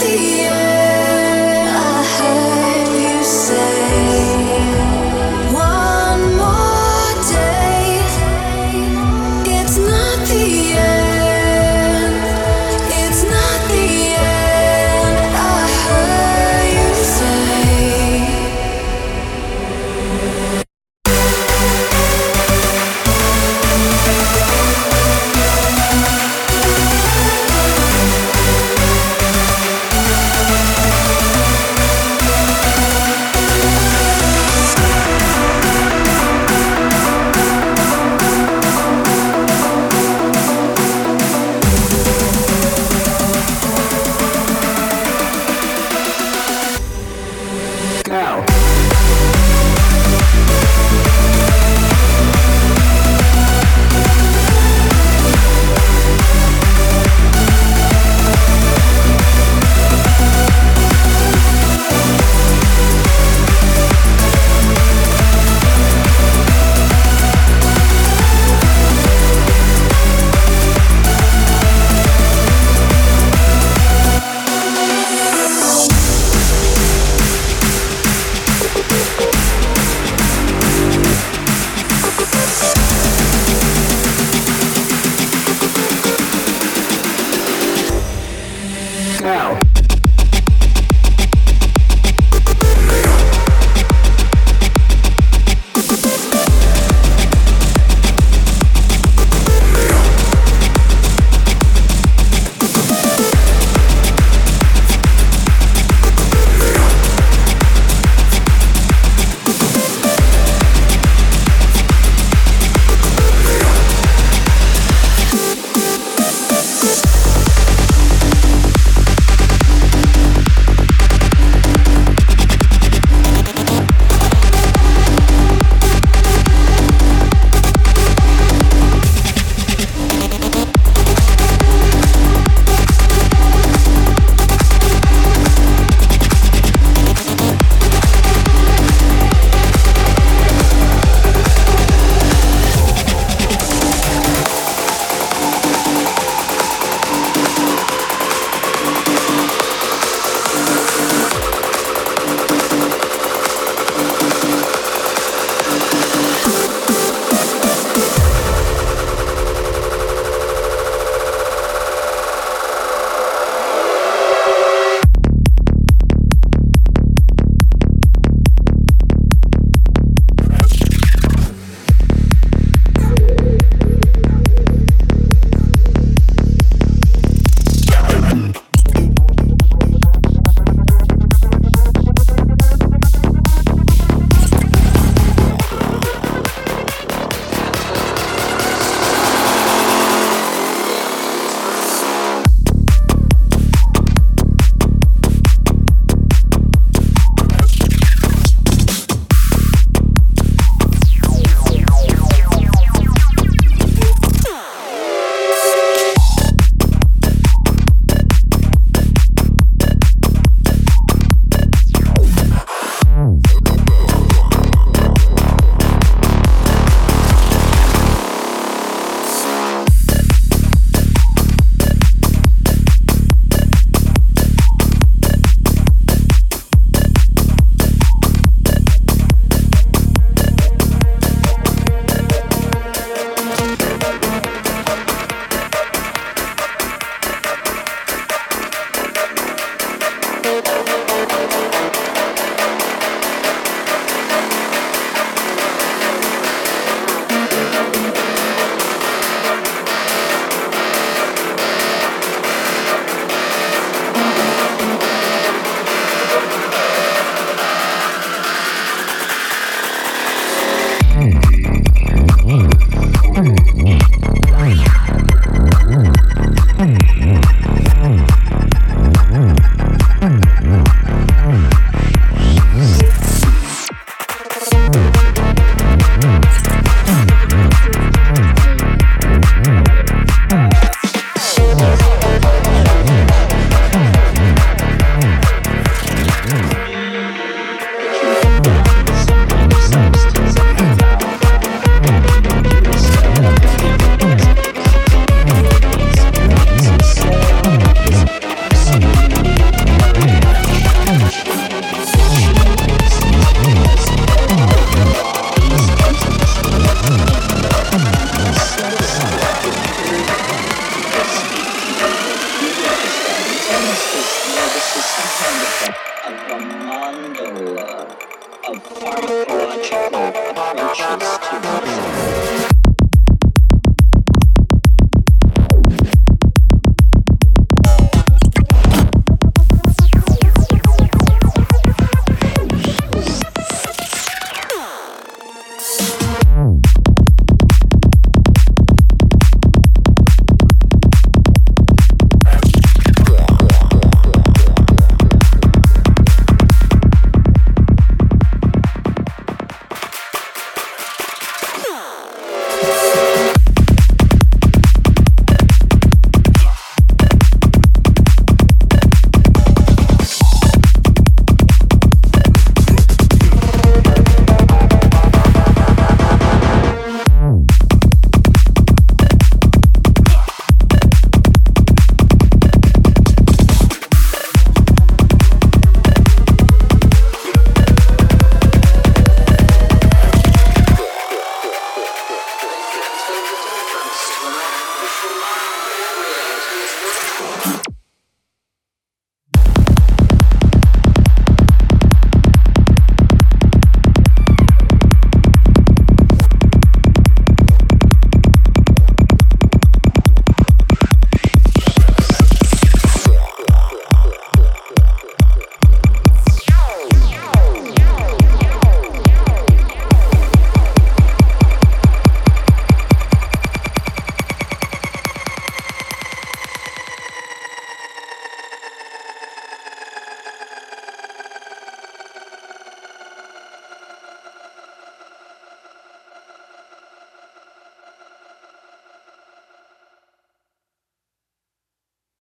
the end.